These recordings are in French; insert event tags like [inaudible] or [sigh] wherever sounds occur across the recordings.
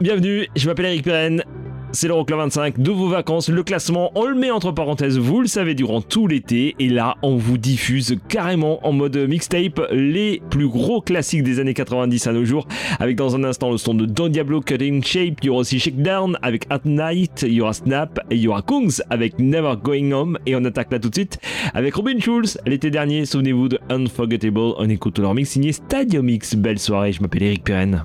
Bienvenue, je m'appelle Eric Pirenne. C'est l'Euroclub 25 de vos vacances. Le classement, on le met entre parenthèses, vous le savez, durant tout l'été. Et là, on vous diffuse carrément en mode mixtape les plus gros classiques des années 90 à nos jours. Avec dans un instant le son de Don Diablo Cutting Shape. Il y aura aussi Shakedown avec At Night. Il y aura Snap. Et il y aura Kungs avec Never Going Home. Et on attaque là tout de suite avec Robin Schulz. L'été dernier, souvenez-vous de Unforgettable. On écoute leur mix signé Stadium Mix. Belle soirée, je m'appelle Eric Pirenne.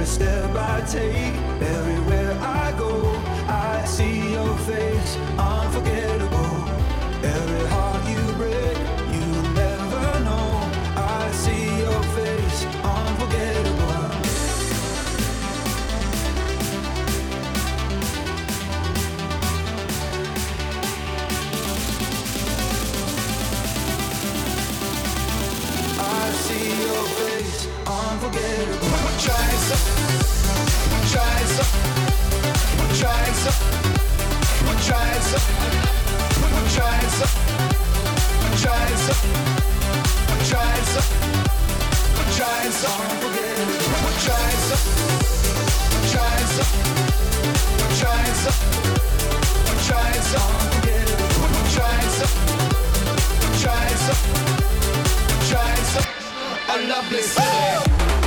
Every step I take, everywhere I go, I see your face, unforgettable. Every heart you break, you never know. I see your face, unforgettable. I see your face, unforgettable. We're I love this.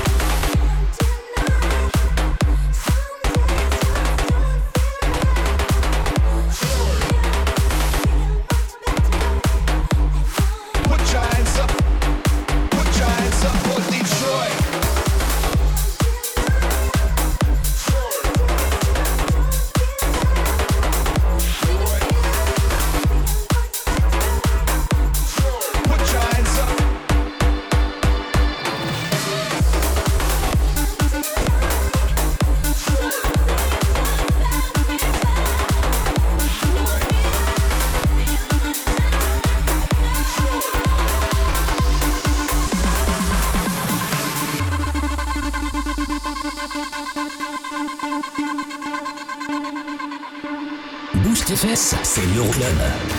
Euroclub.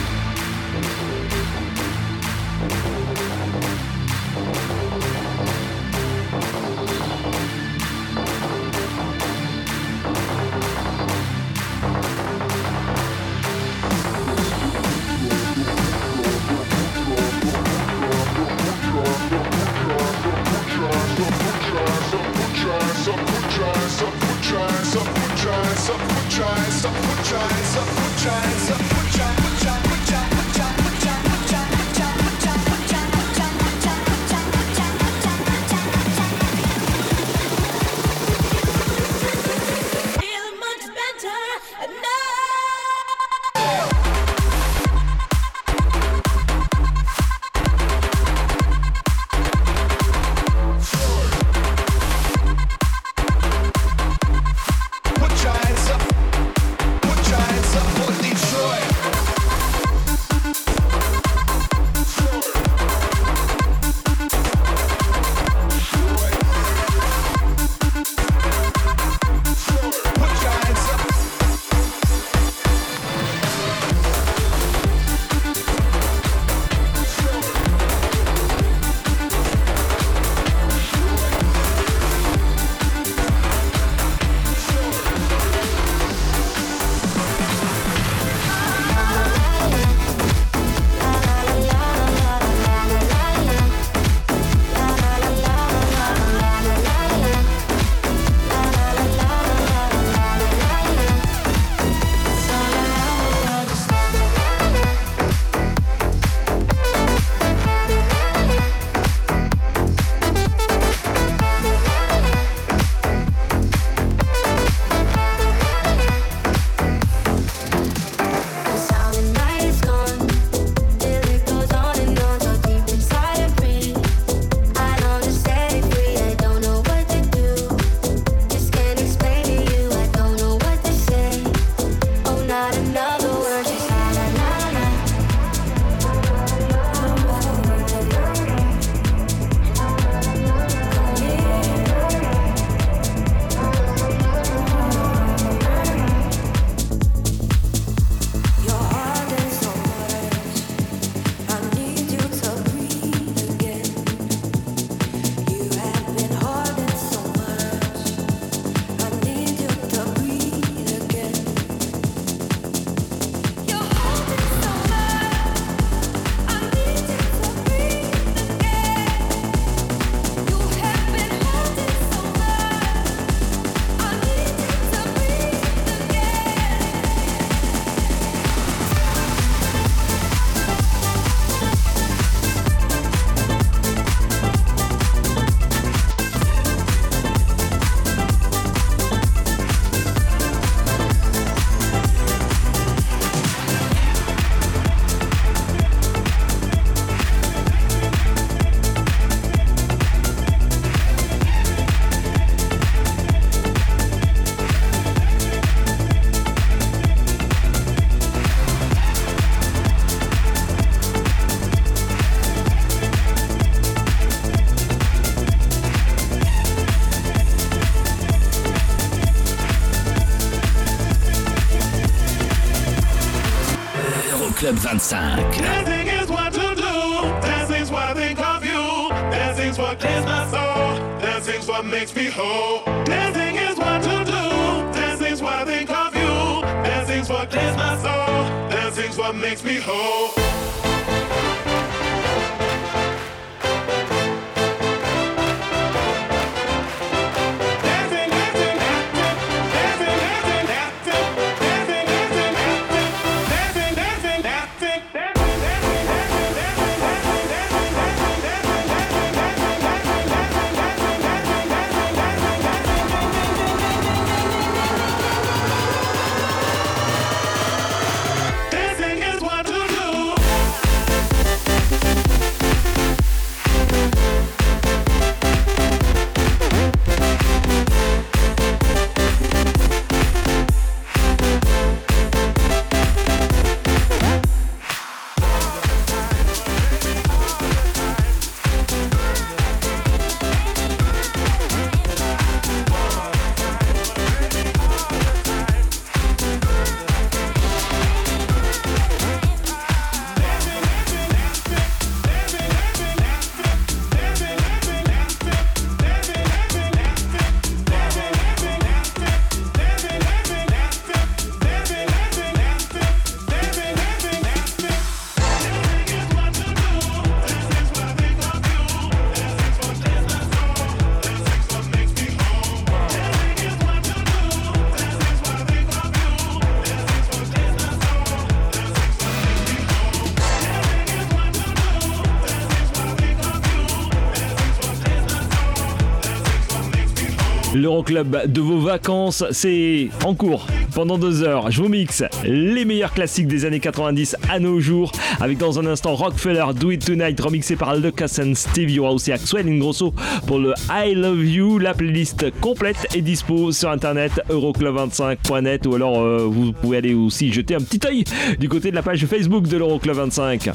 L'Euroclub de vos vacances, c'est en cours. Pendant deux heures, je vous mixe les meilleurs classiques des années 90 à nos jours, avec dans un instant Rockefeller Do It Tonight, remixé par Lucas and y aura aussi Axwell Ingrosso pour le I Love You. La playlist complète est dispo sur internet euroclub25.net ou alors euh, vous pouvez aller aussi jeter un petit œil du côté de la page Facebook de l'Euroclub 25.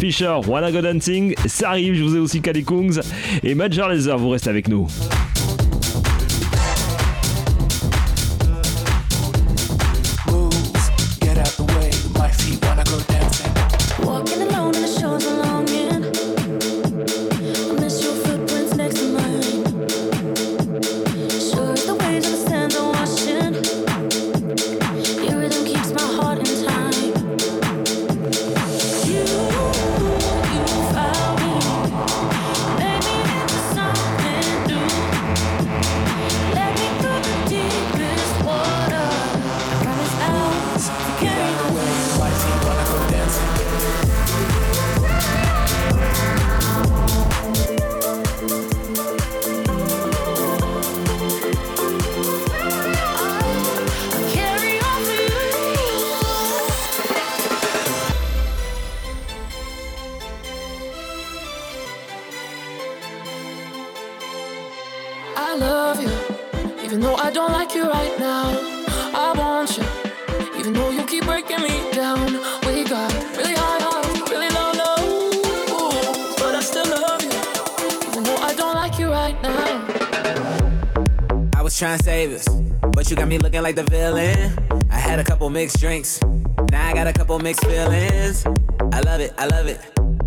Fisher, Wanna Go Dancing, ça arrive, je vous ai aussi Kali Kungs et Major Laser, vous restez avec nous. Me looking like the villain. I had a couple mixed drinks, now I got a couple mixed feelings. I love it, I love it.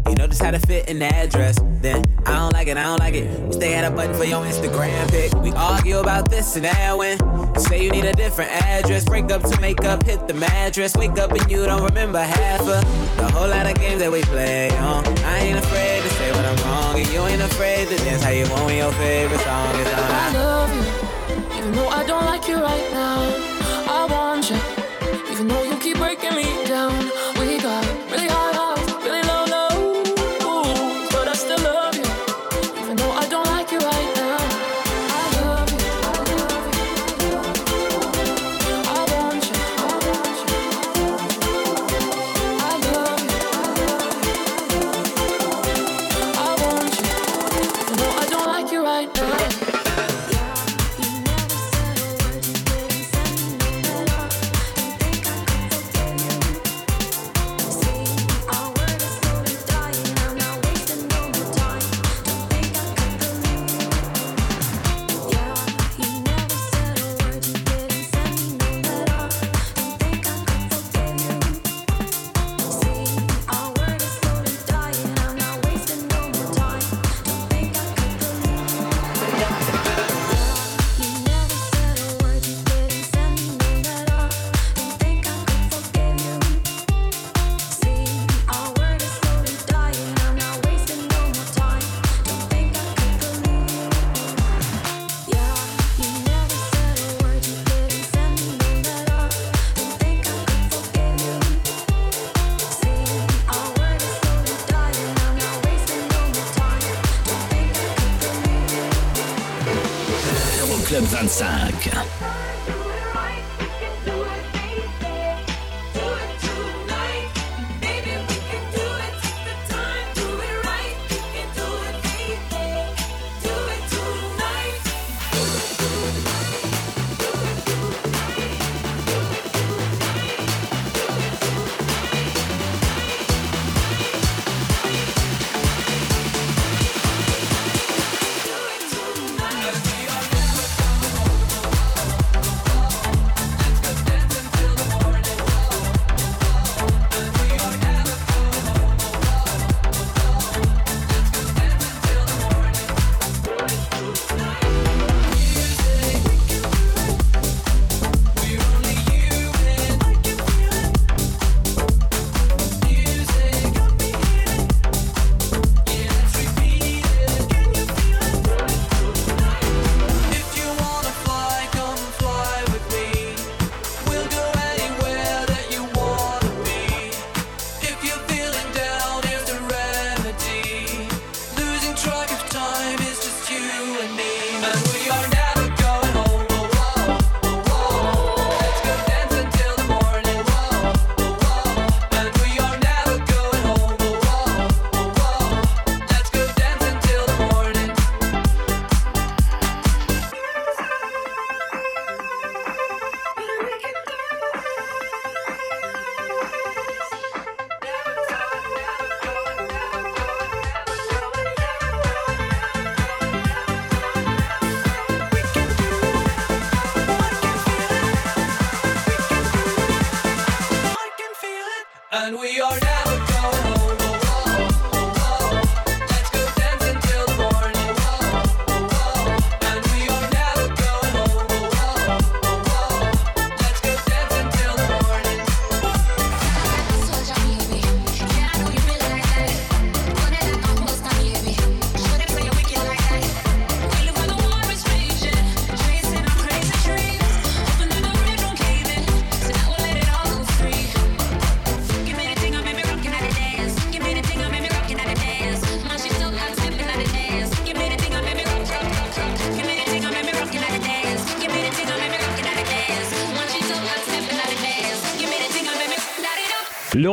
You know just how to fit in the address. Then I don't like it, I don't like it. You stay at a button for your Instagram pic. We argue about this and that when say you need a different address. Break up to make up, hit the mattress. Wake up and you don't remember half of the whole lot of games that we play on. I ain't afraid to say what I'm wrong, and you ain't afraid to dance how you want when your favorite song is on. I love you, though I don't like you right now.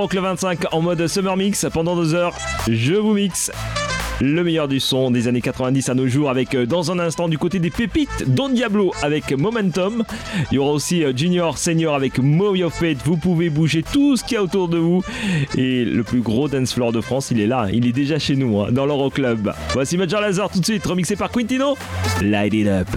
L'Euroclub 25 en mode Summer Mix pendant deux heures. Je vous mixe le meilleur du son des années 90 à nos jours avec euh, dans un instant du côté des pépites Don Diablo avec Momentum. Il y aura aussi euh, Junior Senior avec Move Your Fate. Vous pouvez bouger tout ce qu'il y a autour de vous. Et le plus gros dance floor de France, il est là. Il est déjà chez nous hein, dans l'Euroclub. Voici Major Lazar tout de suite remixé par Quintino. Light it up.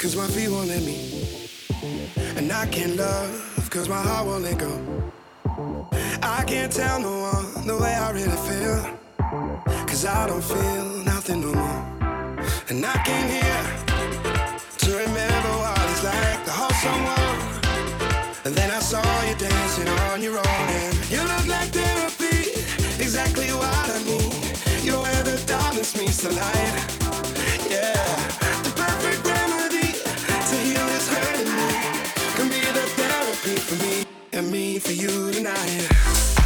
Cause my feet won't let me. And I can't love cause my heart won't let go. I can't tell no one the way I really feel. Cause I don't feel nothing no more. And I came here to remember what it's like to hold someone. And then I saw you dancing on your own. And you look like therapy, exactly what I need. You're where the darkness meets the light. For me and me for you tonight.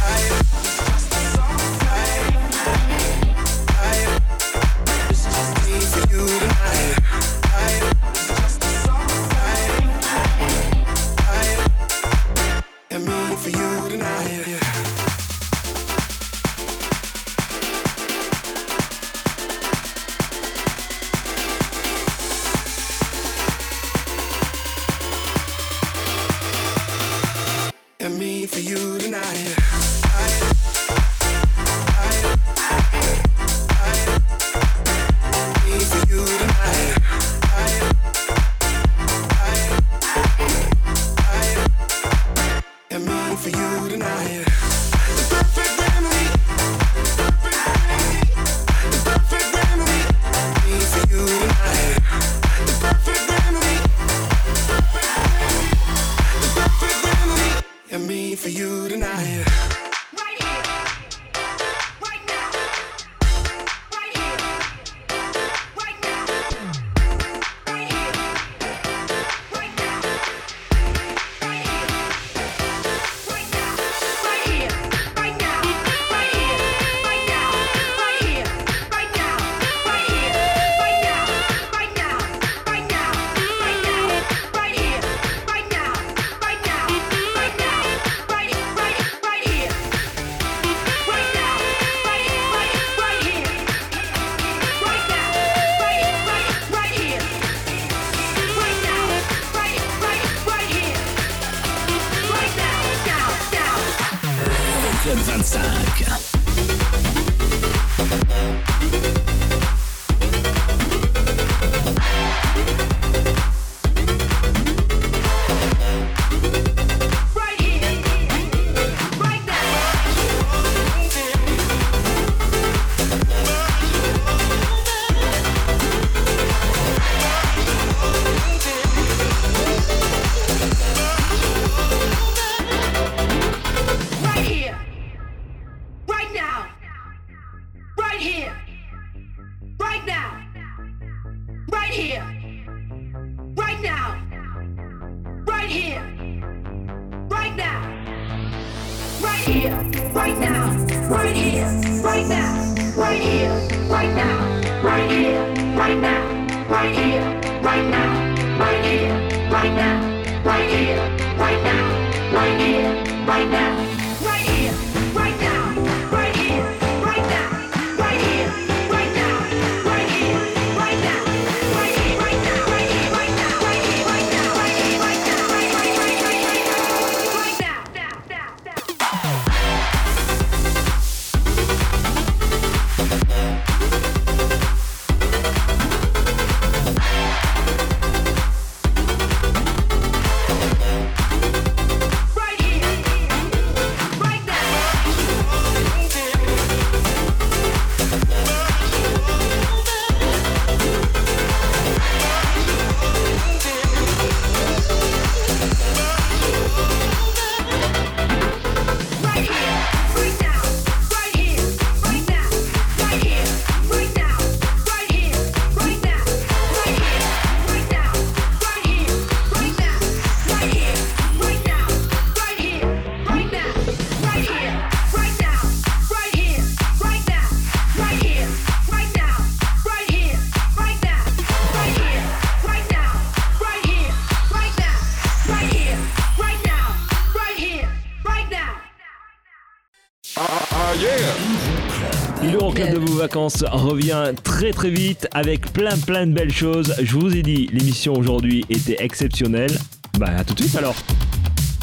Vacances revient très très vite avec plein plein de belles choses. Je vous ai dit, l'émission aujourd'hui était exceptionnelle. Bah à tout de suite alors.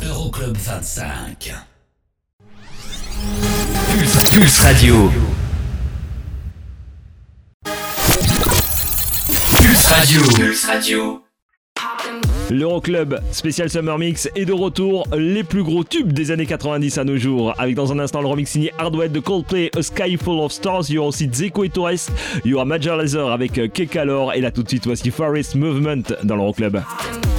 Euroclub 25. Pulse, Pulse Radio. Pulse Radio. Pulse Radio. L'Euroclub spécial Summer Mix est de retour. Les plus gros tubes des années 90 à nos jours. Avec dans un instant le remix signé Hardware de Coldplay, A Sky Full of Stars. Il y aura aussi Zeko et Torres. Il y Major Laser avec Kekalor. Et là tout de suite, voici Forest Movement dans l'Euroclub. Move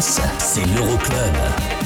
c'est l'Euroclub.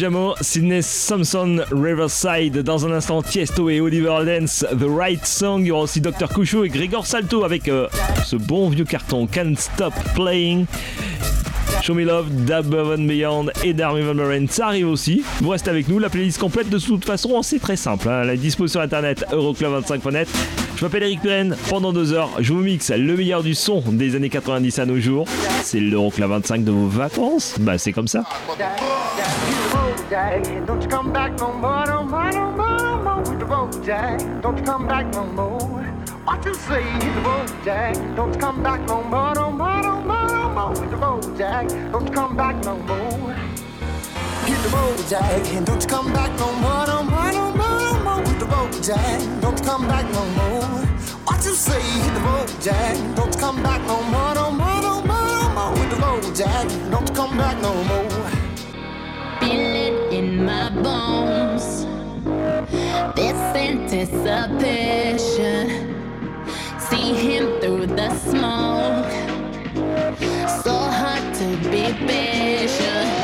Tujamo, Sydney Thompson, Riverside. Dans un instant, Tiesto et Oliver Dance, The Right Song. Il y aura aussi Dr. Couchot et Grégor Salto avec euh, ce bon vieux carton Can't Stop Playing. Show Me Love, Dab and Beyond et Darmy Van Buren, ça arrive aussi. Vous restez avec nous, la playlist complète de toute façon, c'est très simple. hein. La dispo sur internet, euroclub25.net. Je m'appelle Eric Pirenne, pendant deux heures, je vous mixe le meilleur du son des années 90 à nos jours. C'est l'Euroclub 25 de vos vacances, bah c'est comme ça. Jack, don't you come back no more, no more, no more, no more with the road, Jack. Don't you come back no more. What you say, hit the road, Jack. Don't you come back no more, no more, no more, no more with the road, Jack. Don't you come back no more. Hit the road, Jack, don't you come back no more, no more, no more, no more with the road, Jack. Don't you come back no more. What you say, hit the road, Jack. Don't you come back no more, no more, no more, no more with the road, Jack. Don't you come back no more. in my bones. This anticipation, see him through the smoke. So hard to be patient.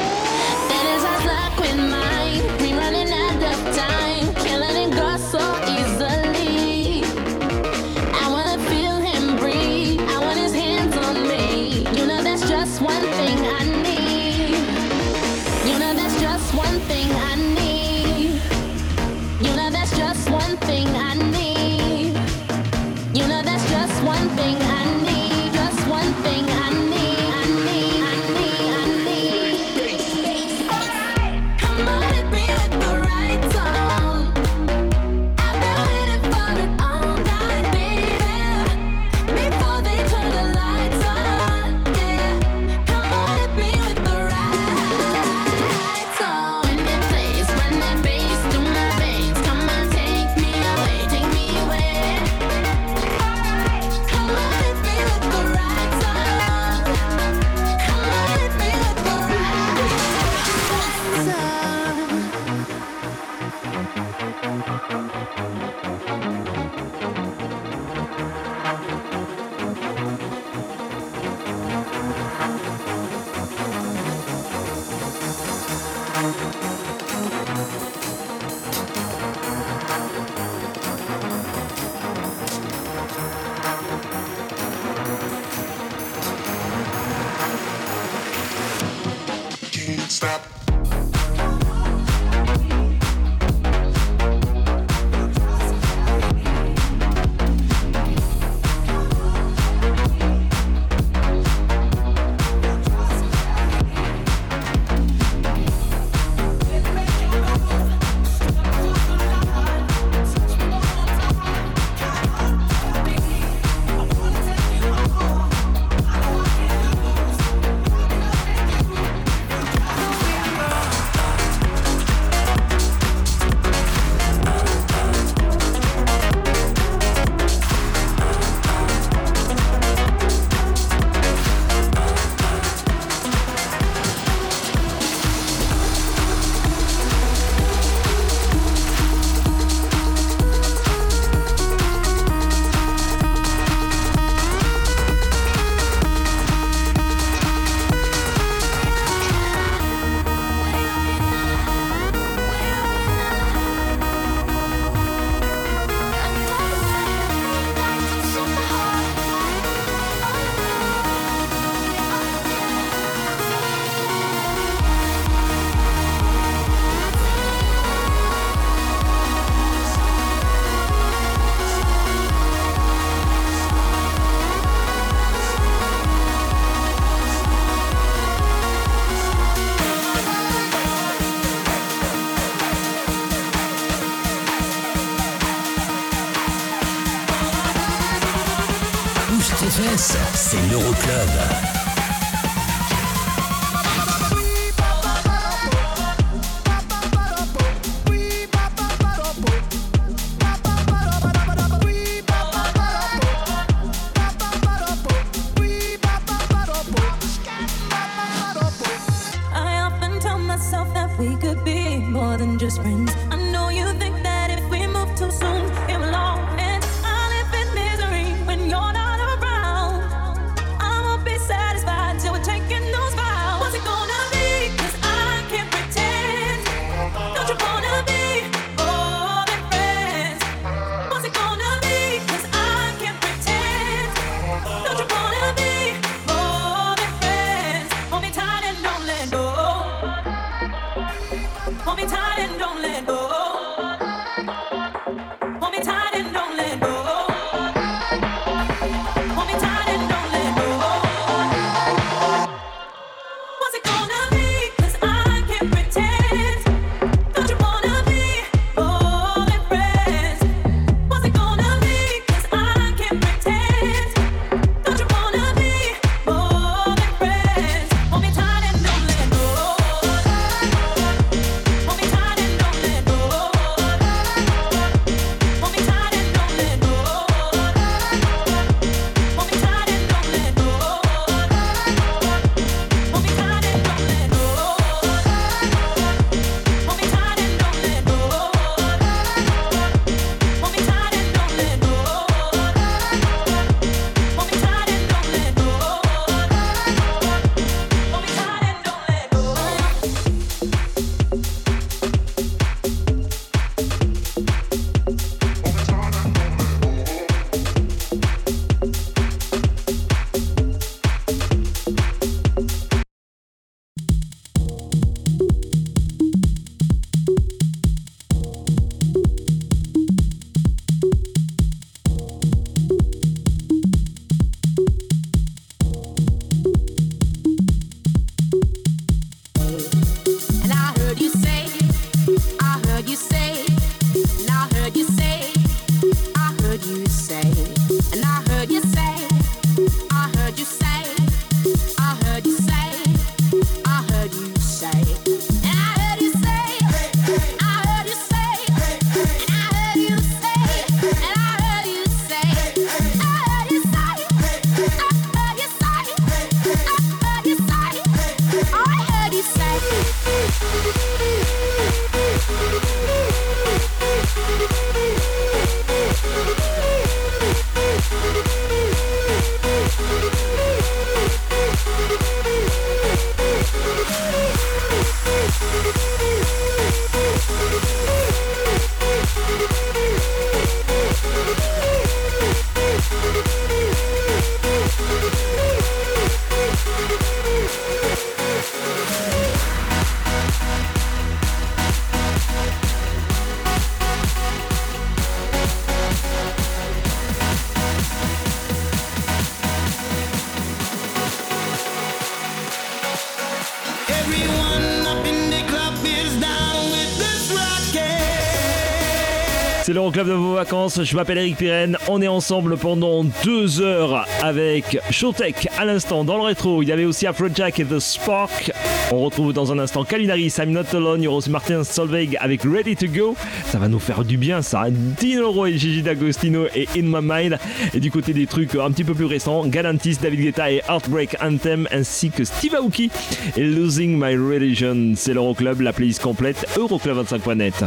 club de vos vacances. Je m'appelle Eric Pirenne. On est ensemble pendant deux heures avec Showtech à l'instant dans le rétro. Il y avait aussi Afrojack et The Spark. On retrouve dans un instant Kalinari, I'm Not Alone. Il y Martin Solveig avec Ready to Go. Ça va nous faire du bien, ça. Dino et Gigi D'Agostino et In My Mind. Et du côté des trucs un petit peu plus récents, Galantis, David Guetta et Heartbreak Anthem ainsi que Steve Aoki et Losing My Religion. C'est l'Euroclub, la playlist complète, euroclub25.net.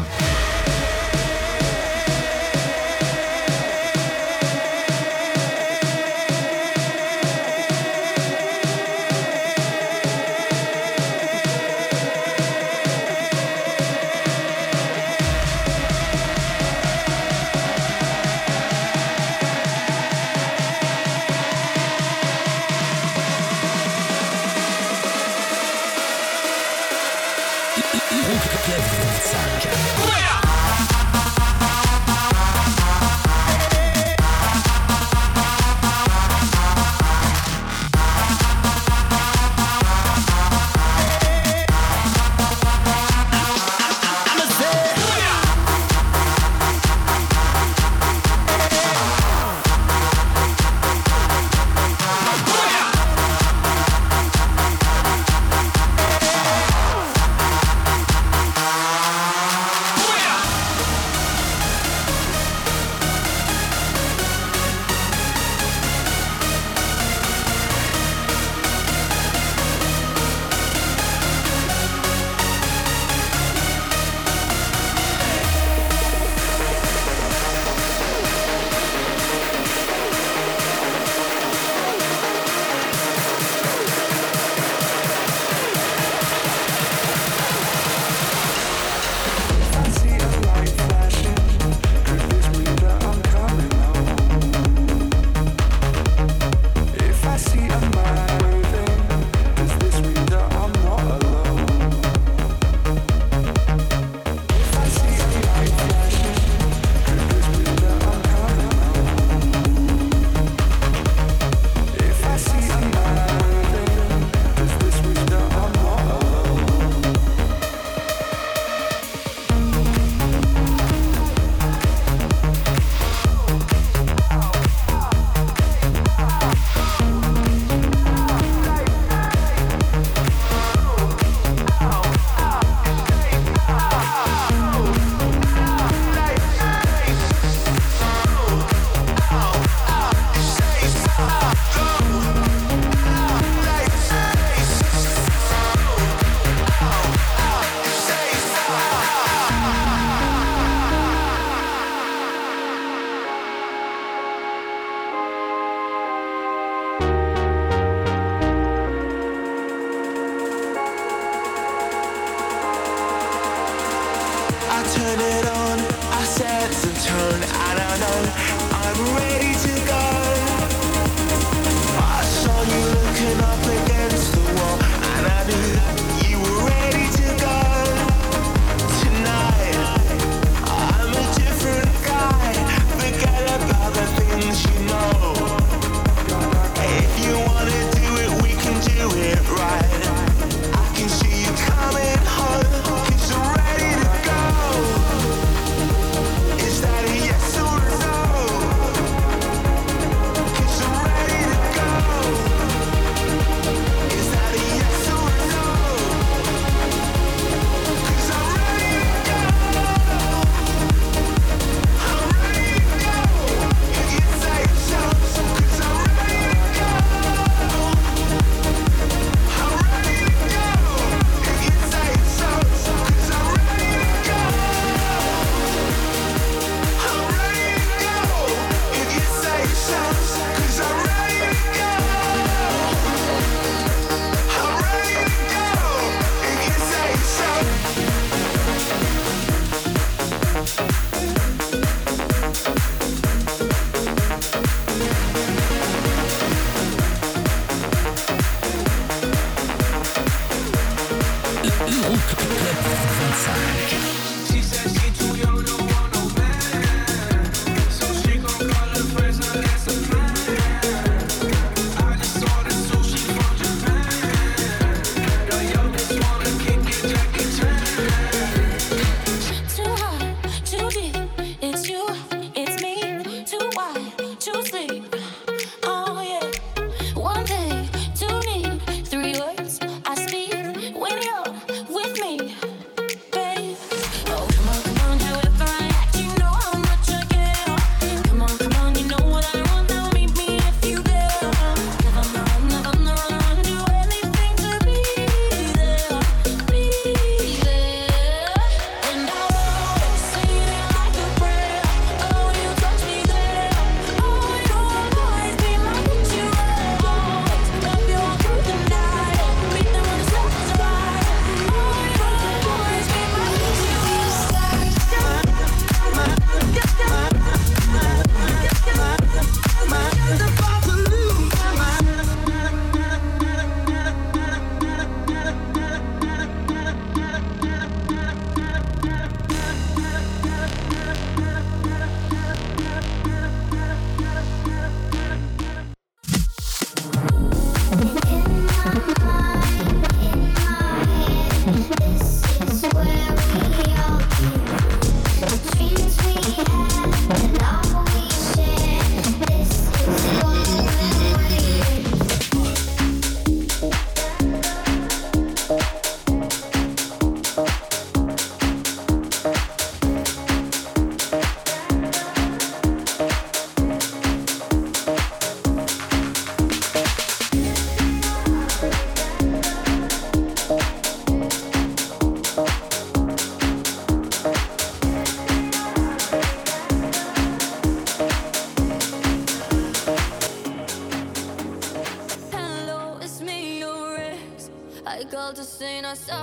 between us.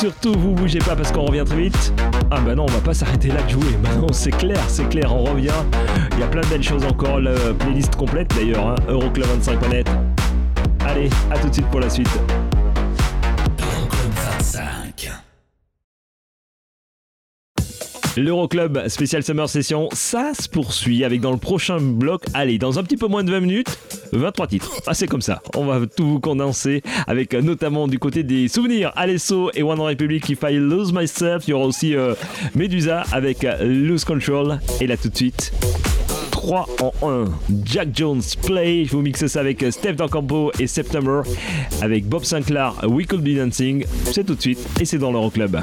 Surtout, vous bougez pas parce qu'on revient très vite. Ah bah non, on va pas s'arrêter là de jouer. [laughs] Bah non, c'est clair, c'est clair, on revient. Il y a plein de belles choses encore. La playlist complète d'ailleurs, hein, Euroclub 25 Planète. Allez, à tout de suite pour la suite. L'Euroclub spécial Summer Session, ça se poursuit avec dans le prochain bloc, allez, dans un petit peu moins de 20 minutes, 23 titres. Ah, c'est comme ça, on va tout vous condenser avec euh, notamment du côté des souvenirs, Alesso et One Republic, If I Lose Myself, il y aura aussi euh, Medusa avec euh, Lose Control, et là tout de suite, 3 en 1. Jack Jones Play, je vous mixe ça avec Steph Campo et September, avec Bob Sinclair, We Could Be Dancing, c'est tout de suite et c'est dans l'Euroclub.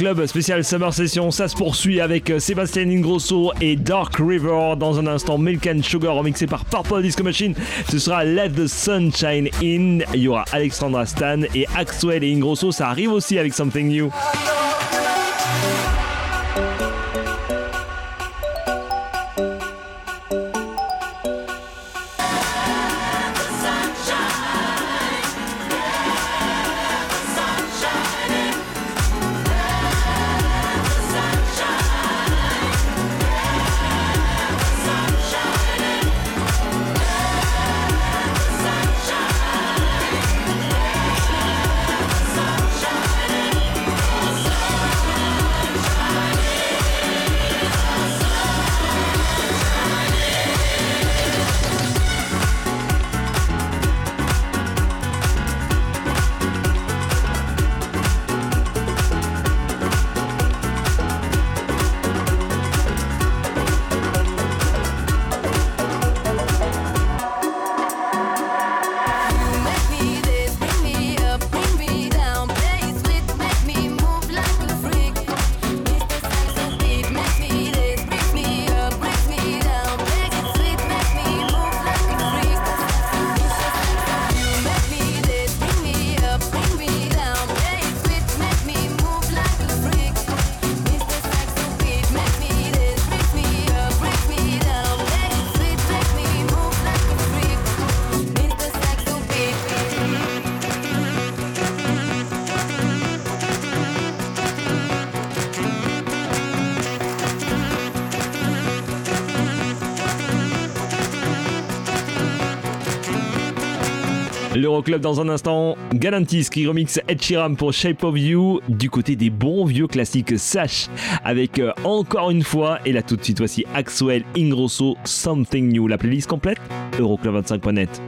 l'Euroclub spécial Summer Session, ça se poursuit avec euh, Sébastien Ingrosso et Dark River. Dans un instant, Milk and Sugar remixé par Purple Disco Machine. Ce sera Let the Sunshine In. Il y aura Alexandra Stan et Axwell et Ingrosso. Ça arrive aussi avec Something New. L'Euroclub dans un instant. Galantis qui remixe Ed Sheeran pour Shape of You du côté des bons vieux classiques Sash avec euh, encore une fois et là tout de suite voici Axwell Ingrosso Something New. La playlist complète Euroclub25.net.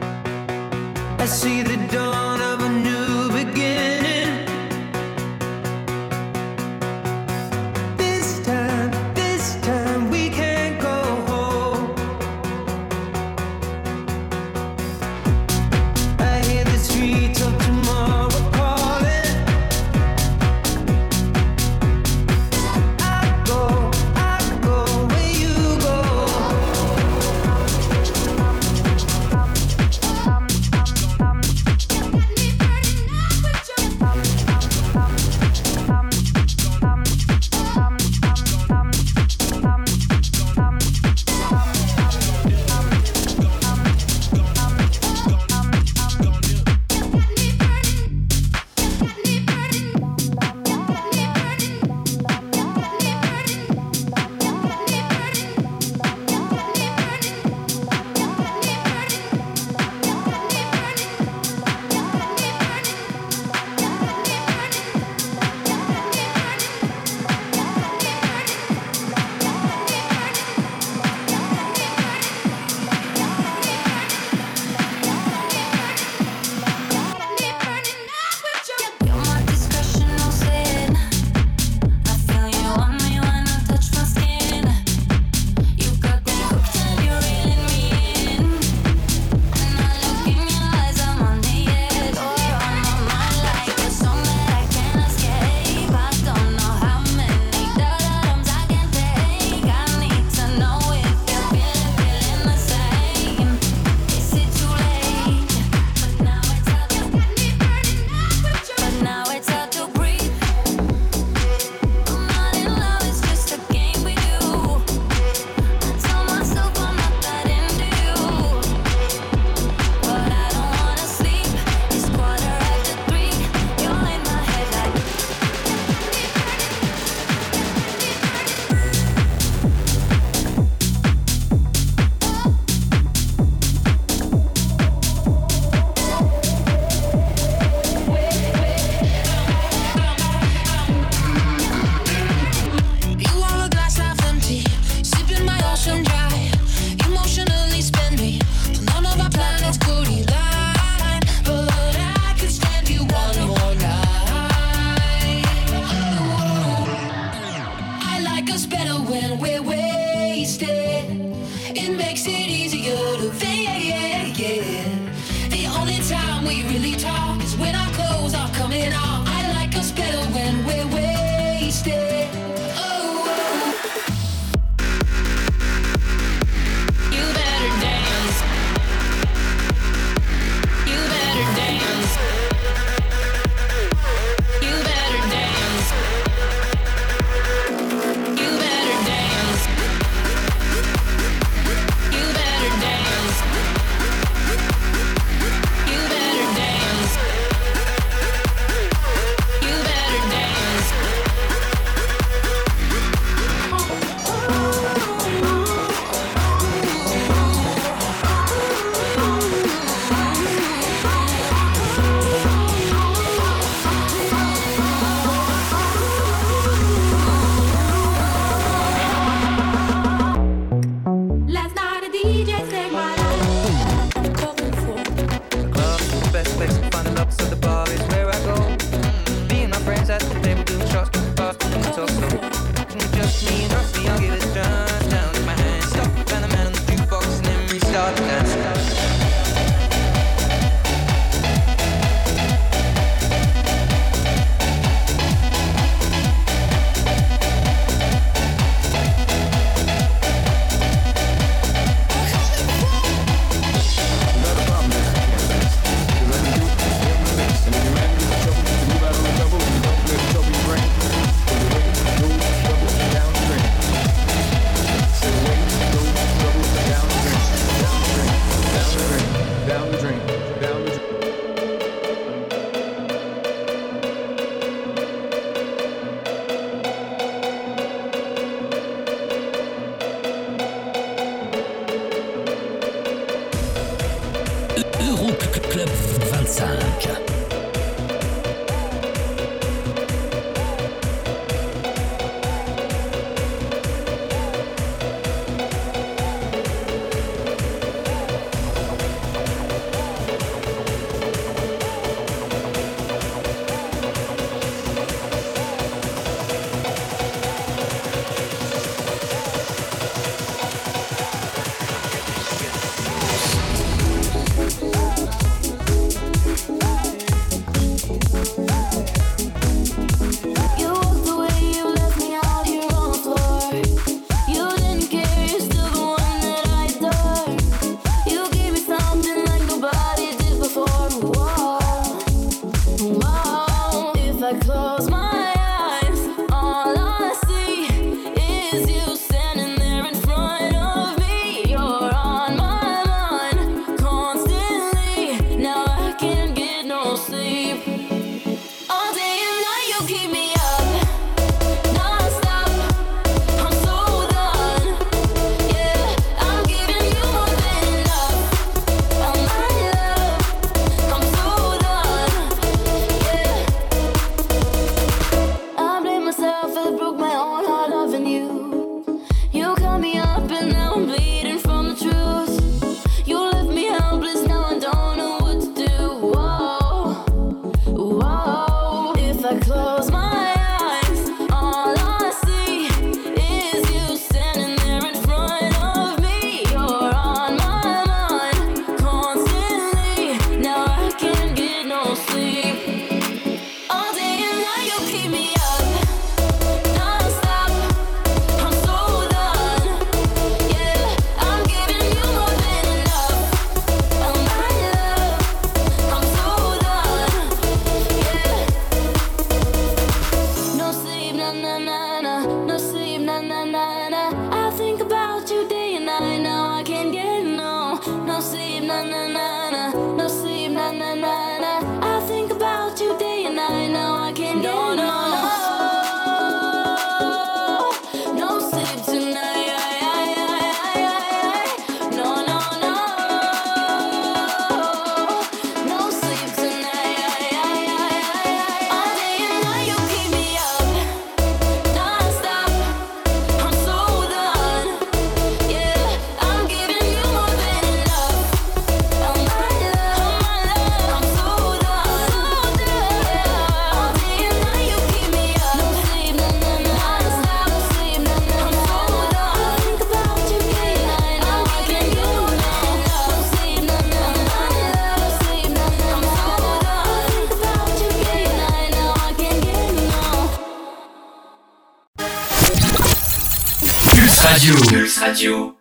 Pulse Radio.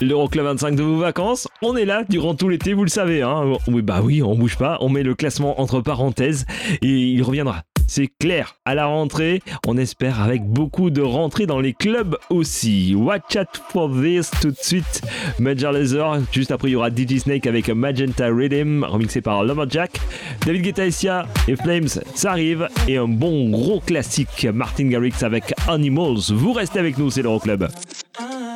L'Euroclub 25 de vos vacances, on est là durant tout l'été, vous le savez. Hein oui, bah oui, on bouge pas, on met le classement entre parenthèses et il reviendra c'est clair. À la rentrée, on espère avec beaucoup de rentrées dans les clubs aussi. Watch out for this tout de suite. Major Laser, juste après il y aura DJ Snake avec Magenta Rhythm, remixé par Lumberjack. David Guetta et Flames, ça arrive. Et un bon gros classique, Martin Garrix avec Animals. Vous restez avec nous, c'est l'Euroclub. Club.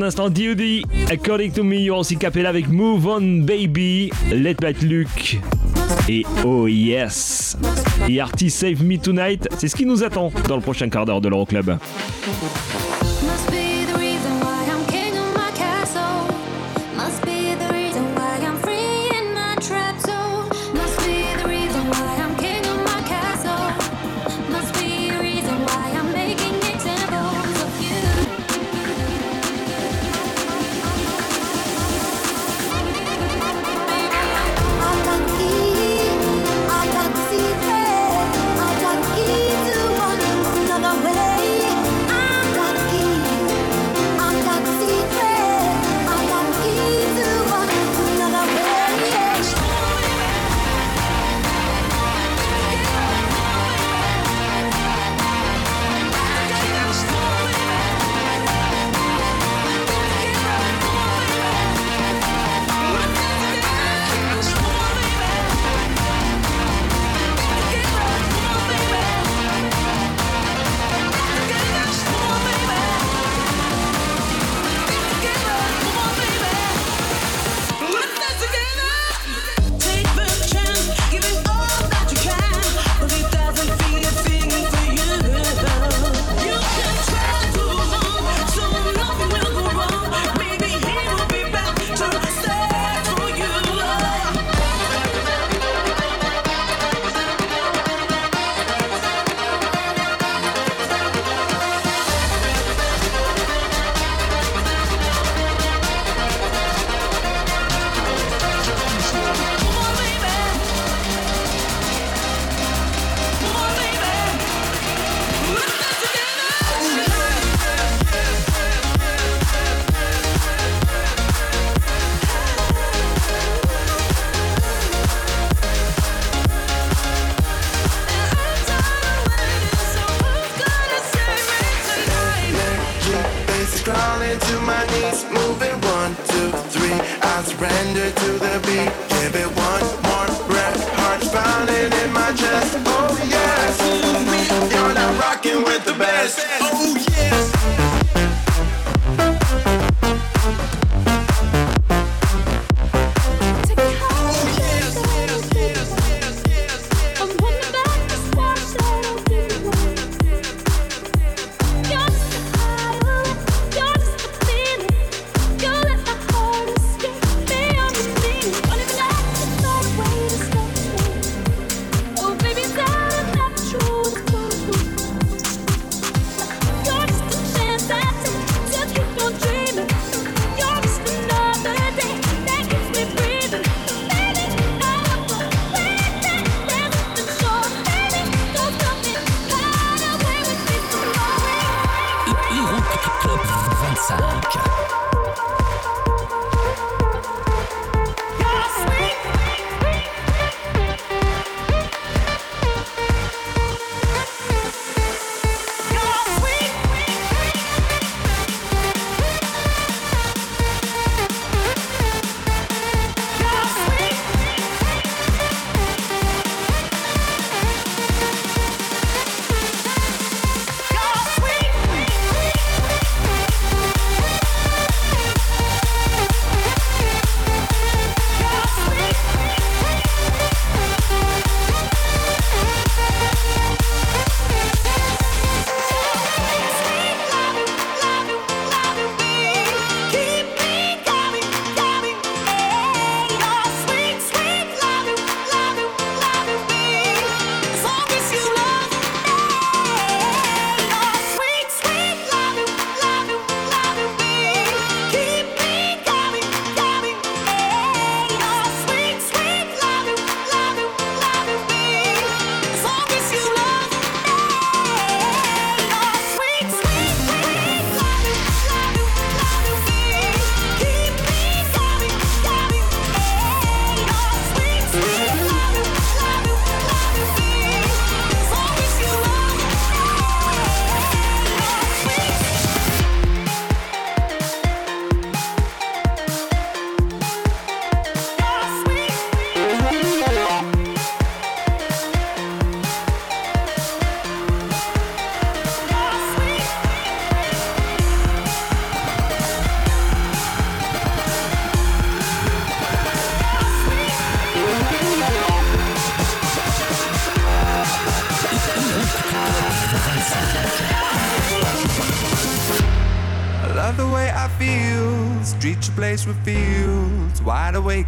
un instant D.O.D. According to me, il y aussi Capella avec Move On Baby, Let Bat Luke et Oh Yes. Et Artie Save Me Tonight, c'est ce qui nous attend dans le prochain quart d'heure de l'Euroclub. Club.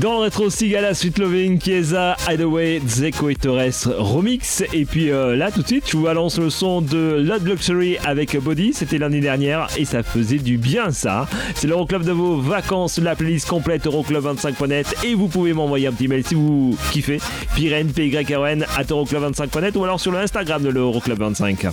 Dans le rétro Sigala, Sweet Loving, Chiesa, Hideaway, Zeko et Torres remix. Et puis euh, là, tout de suite, je vous balance le son de Love Luxury avec Body. C'était l'année dernière et ça faisait du bien, ça. C'est l'Euroclub de vos vacances, la playlist complète Euroclub25.net. Et vous pouvez m'envoyer un petit mail si vous kiffez. Pyren, p y r n at Euroclub25.net ou alors sur le Instagram de l'Euroclub25.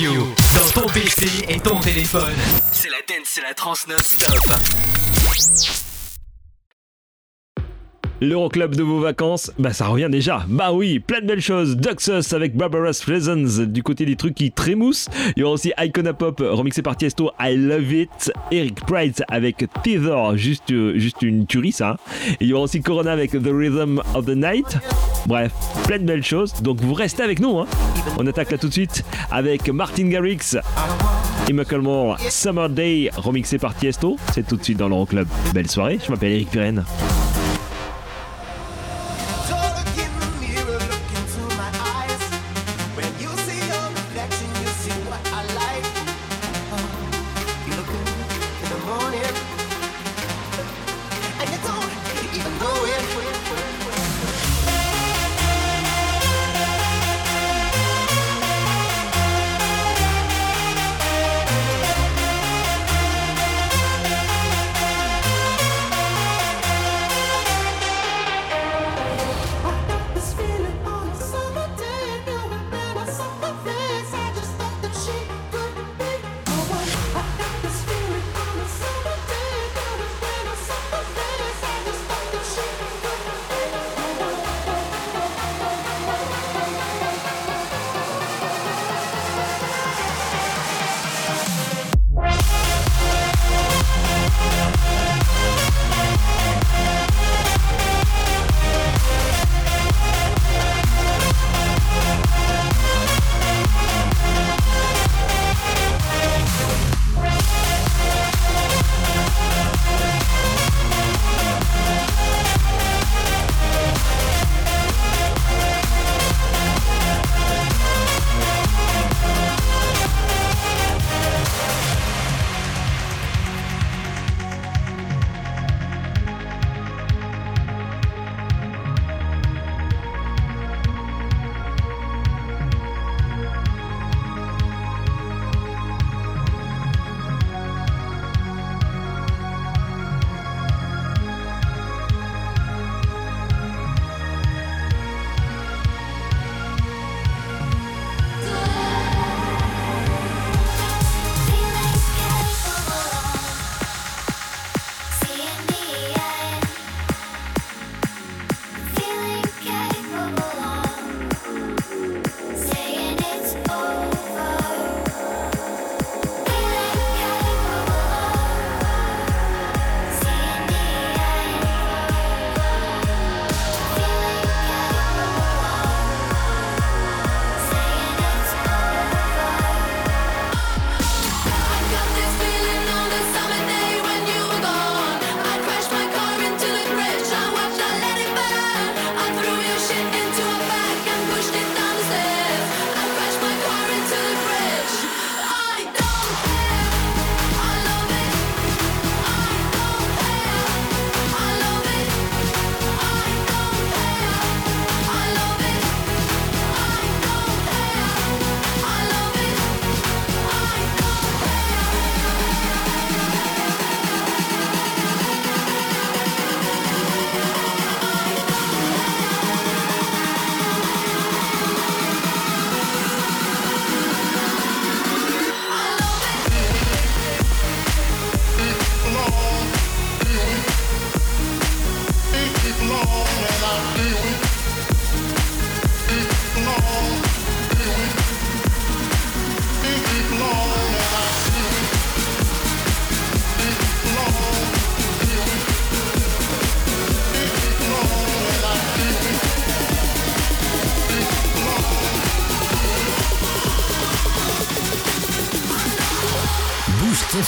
Dans ton PC et ton téléphone. C'est la dance, c'est la trans non-stop. L'Euroclub de vos vacances, bah ça revient déjà. Bah oui, plein de belles choses. Duxus avec Barbarous Reasons du côté des trucs qui trémoussent. Il y aura aussi Icona Pop remixé par Tiesto, I Love It. Eric Pride avec Tether, juste, euh, juste une tuerie ça. Et il y aura aussi Corona avec The Rhythm of the Night. Bref, plein de belles choses. Donc vous restez avec nous. Hein. On attaque là tout de suite avec Martin Garrix et Summer Day remixé par Tiesto. C'est tout de suite dans l'Euroclub. Belle soirée, je m'appelle Eric Pirenne.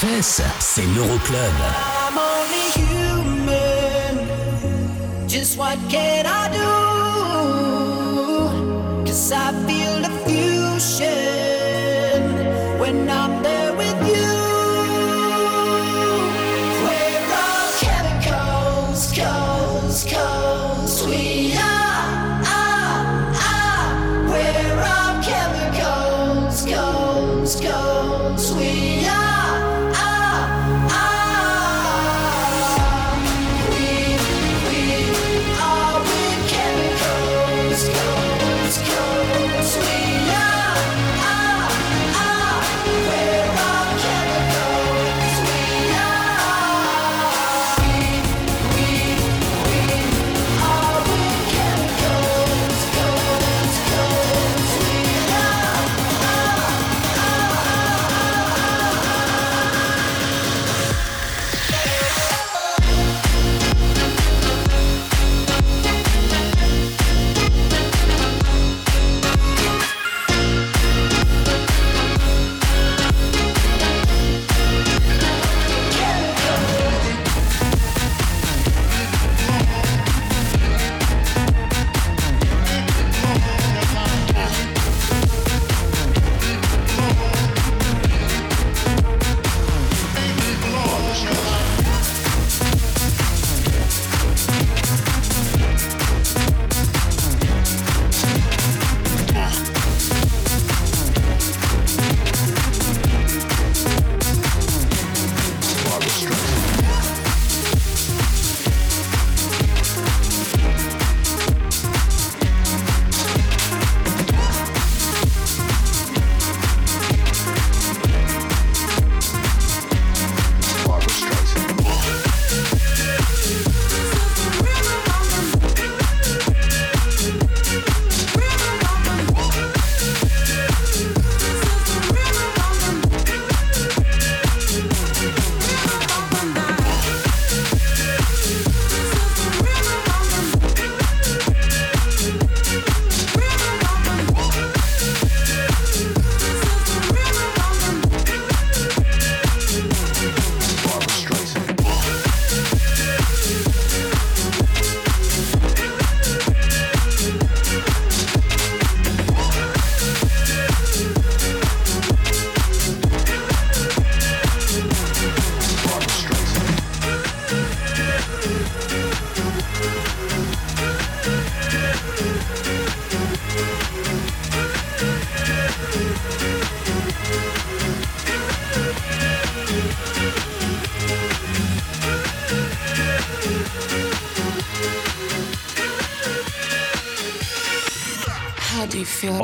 FS, c'est l'Euroclub. I'm only human. Just what can I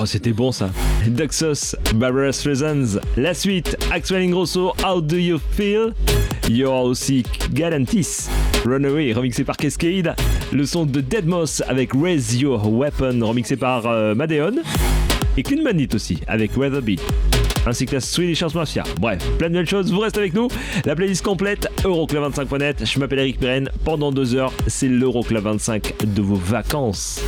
C'était bon ça. Daxos, Barbarous Reasons. La suite, Axel Ingrosso, How Do You Feel? Il y aura aussi Galantis, Runaway, remixé par Cascade. Le son de Deadmos avec Raise Your Weapon, remixé par euh, Madeon. Et Clean Bandit aussi, avec Weatherby ainsi que la Swedish House Mafia. Bref, plein de belles choses, vous restez avec nous. La playlist complète, Euroclub25.net. Je m'appelle Eric Pirenne. Pendant deux heures, c'est l'Euroclub25 de vos vacances.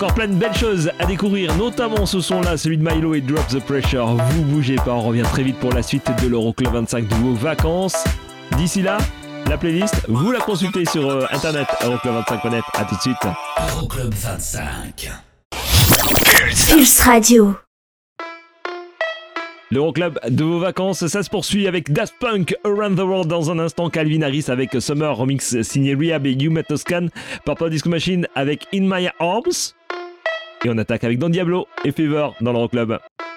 Encore plein de belles choses à découvrir, notamment ce son-là, celui de Milo et Drop the Pressure. Vous bougez pas, on revient très vite pour la suite de l'Euroclub 25 de vos vacances. D'ici là, la playlist, vous la consultez sur euh, internet euroclub25.net. À tout de suite. Euroclub 25. Pulse Radio. L'Euroclub de vos vacances, ça se poursuit avec Daft Punk Around the World dans un instant. Calvin Harris avec Summer Remix signé Rehab et You Toscan. Purple Disco Machine avec In My Arms. Et on attaque avec Don Diablo et Fever dans l'Euroclub. I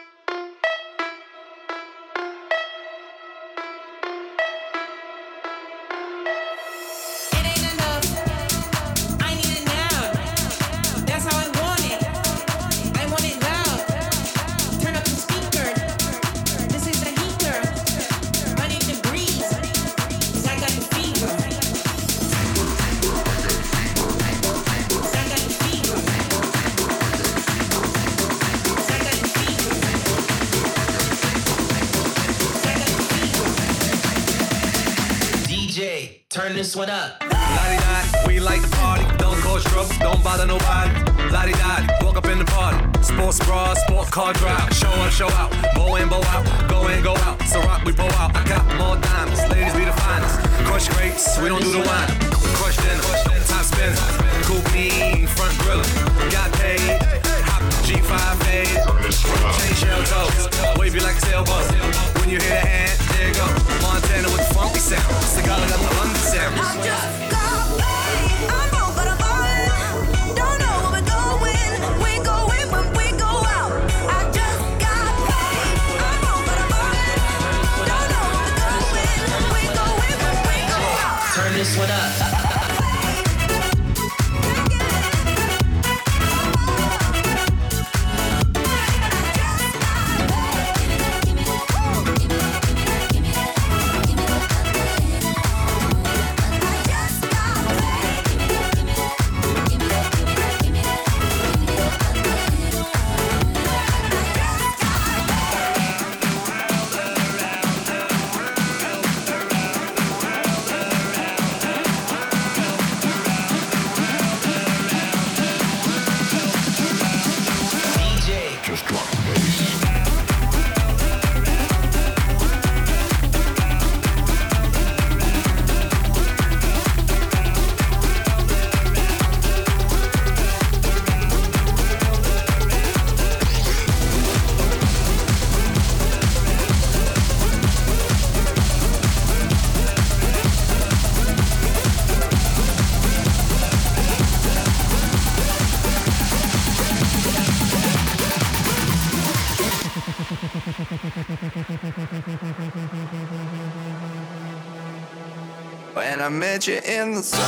met you in the summer.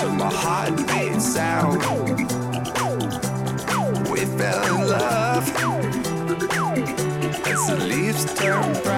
To my heart heartbeat sound. We fell in love as the leaves turn.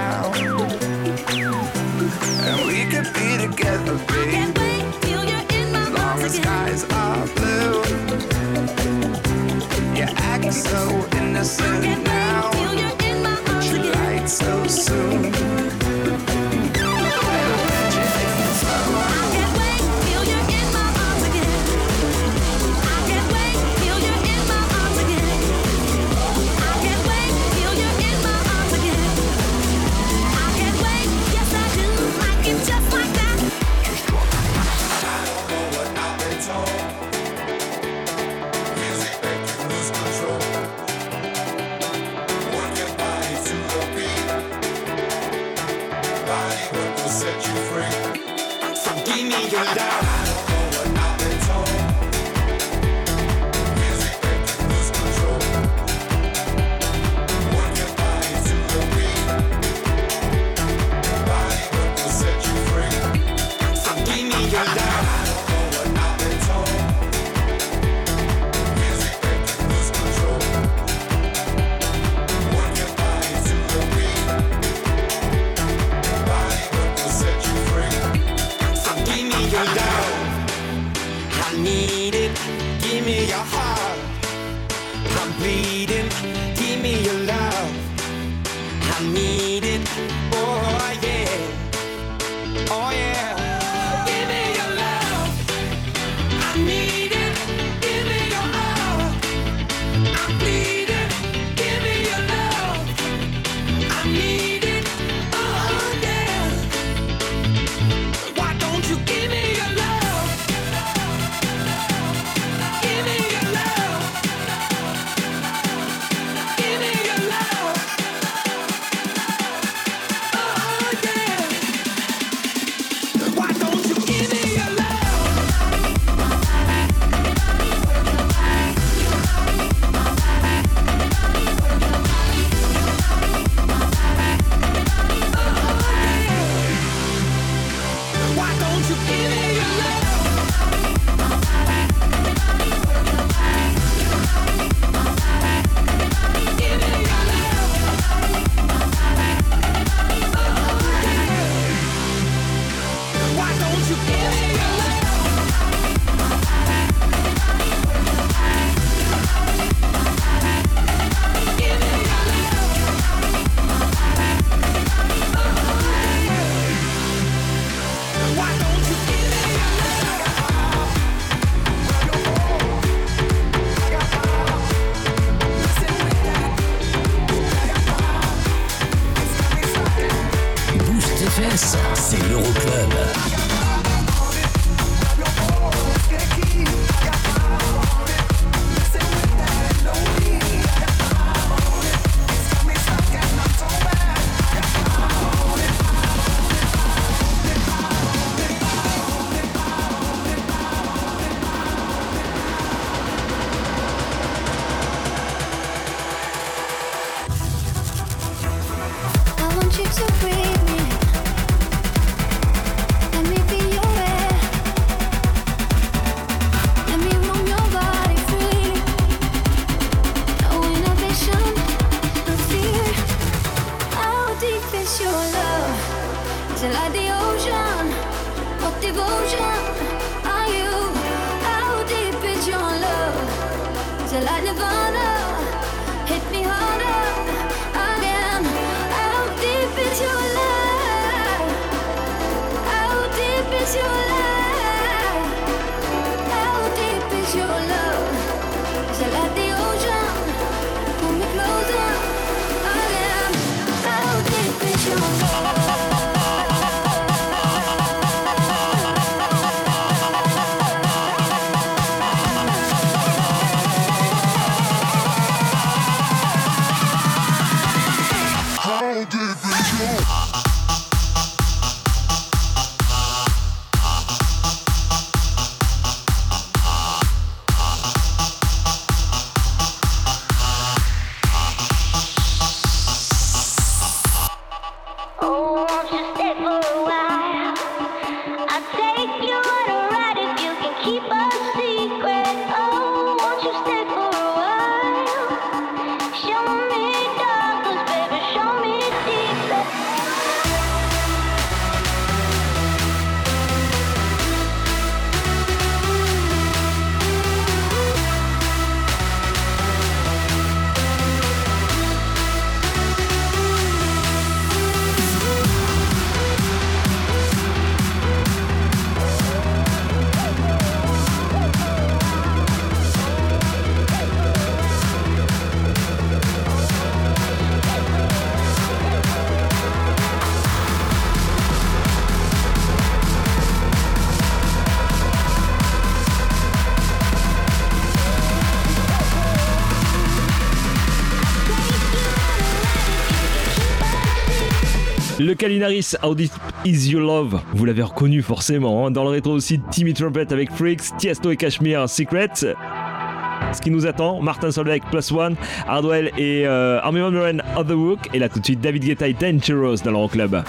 Le Calinaris, How Is Your Love, vous l'avez reconnu forcément. Hein, dans le rétro aussi, Timmy Trumpet avec Freaks, Tiesto et Cashmere Secret. Ce qui nous attend, Martin Solveig Plus One, Hardwell et euh, Armin Van Buren, Otherwork. Et là tout de suite, David Guetta et Dangerous dans le Club.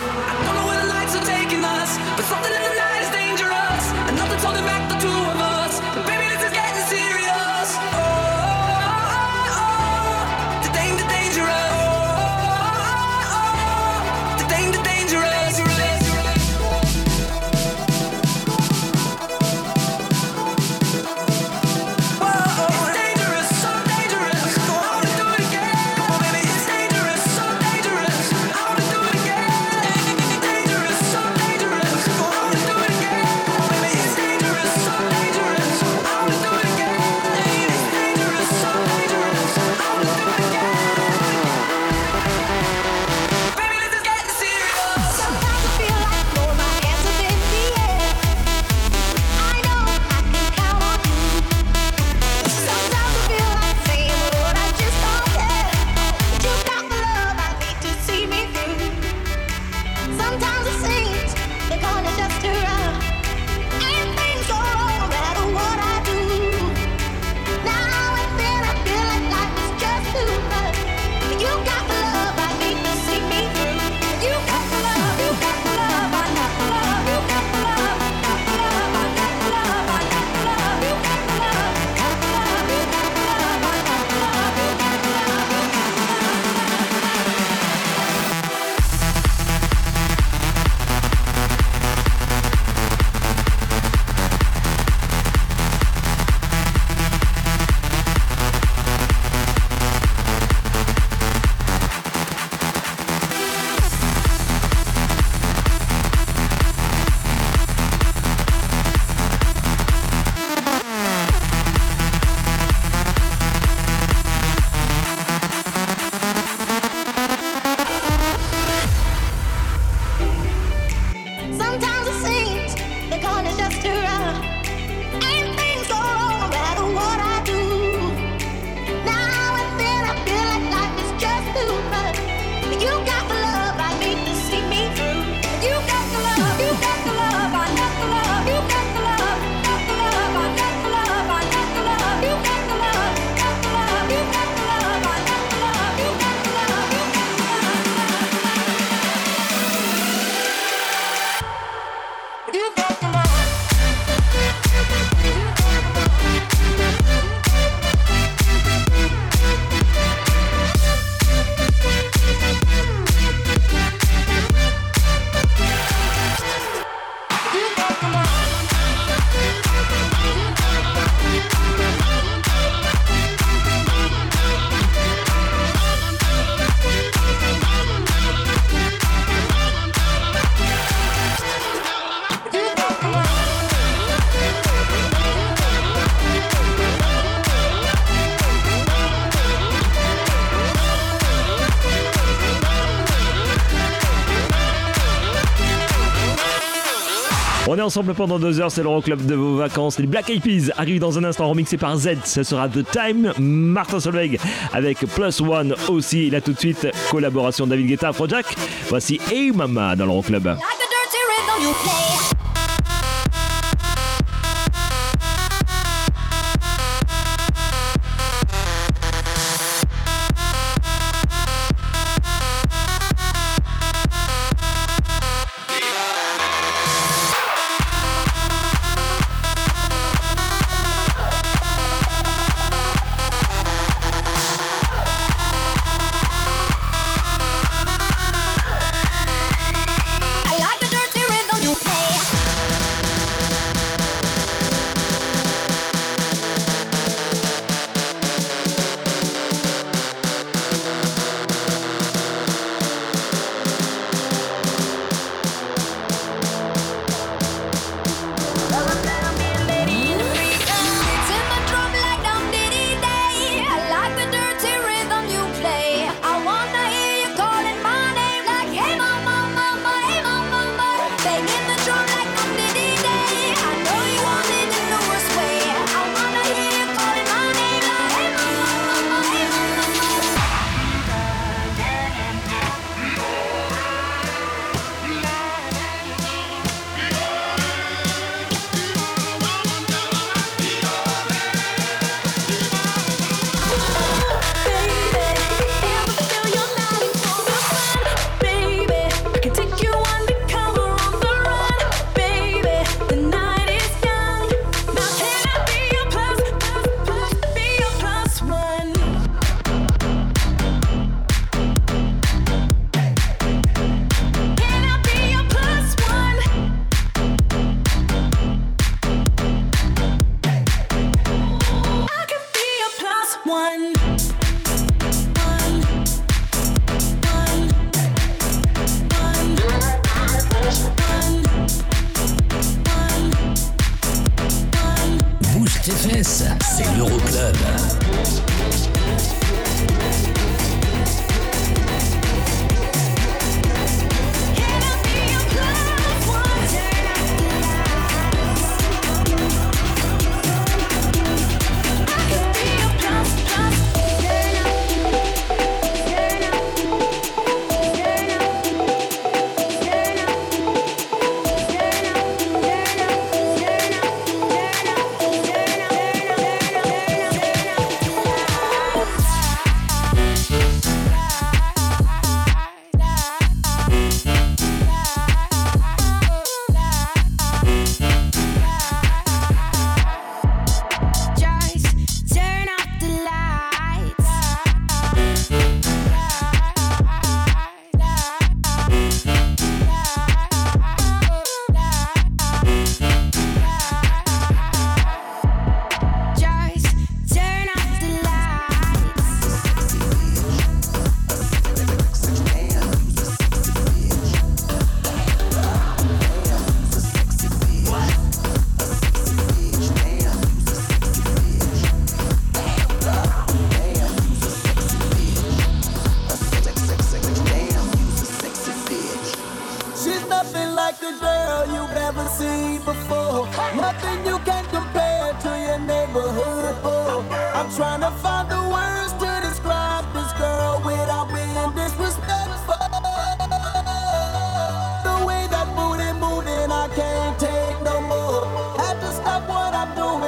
ensemble pendant deux heures, c'est l'Euroclub de vos vacances. Les Black Eyed Peas arrivent dans un instant remixé par Z, ce sera The Time, Martin Solveig avec Plus One aussi. Là tout de suite, collaboration David Guetta, Projac. Voici Hey Mama dans l'Euroclub. Like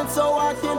so I can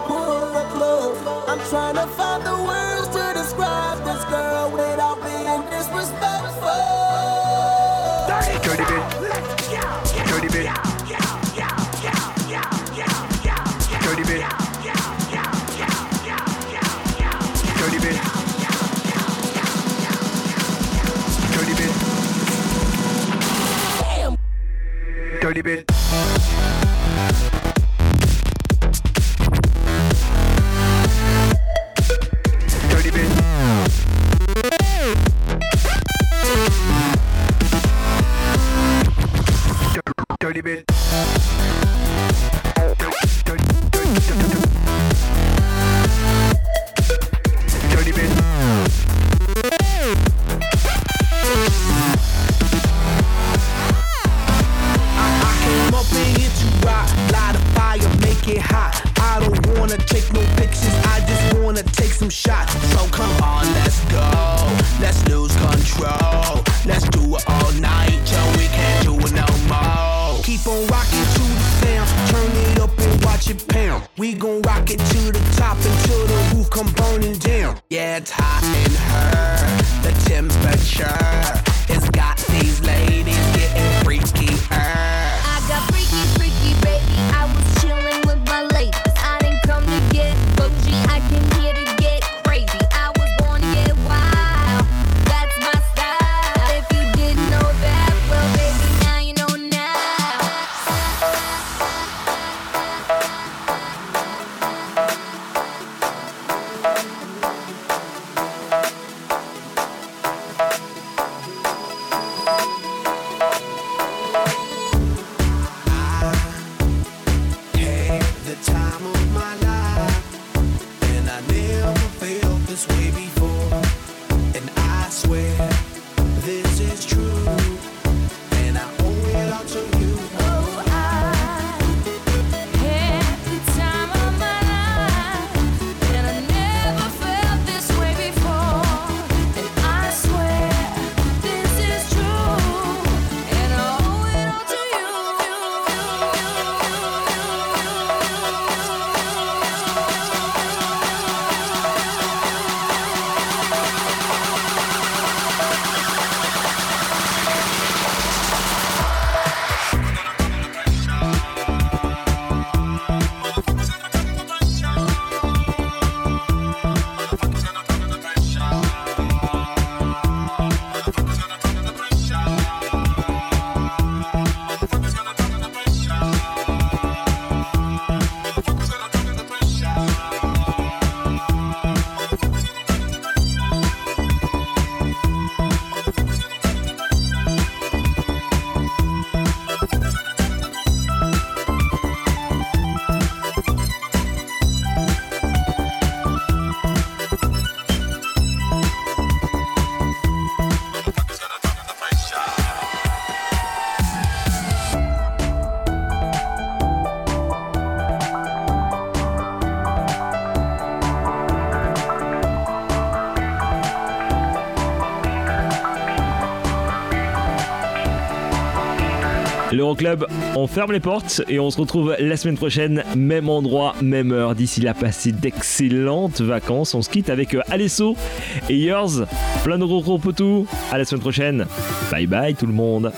L'Euroclub, on ferme les portes et on se retrouve la semaine prochaine, même endroit, même heure. D'ici là, passez d'excellentes vacances. On se quitte avec euh, Alesso et Yours. Plein de gros gros potous. À la semaine prochaine. Bye bye tout le monde.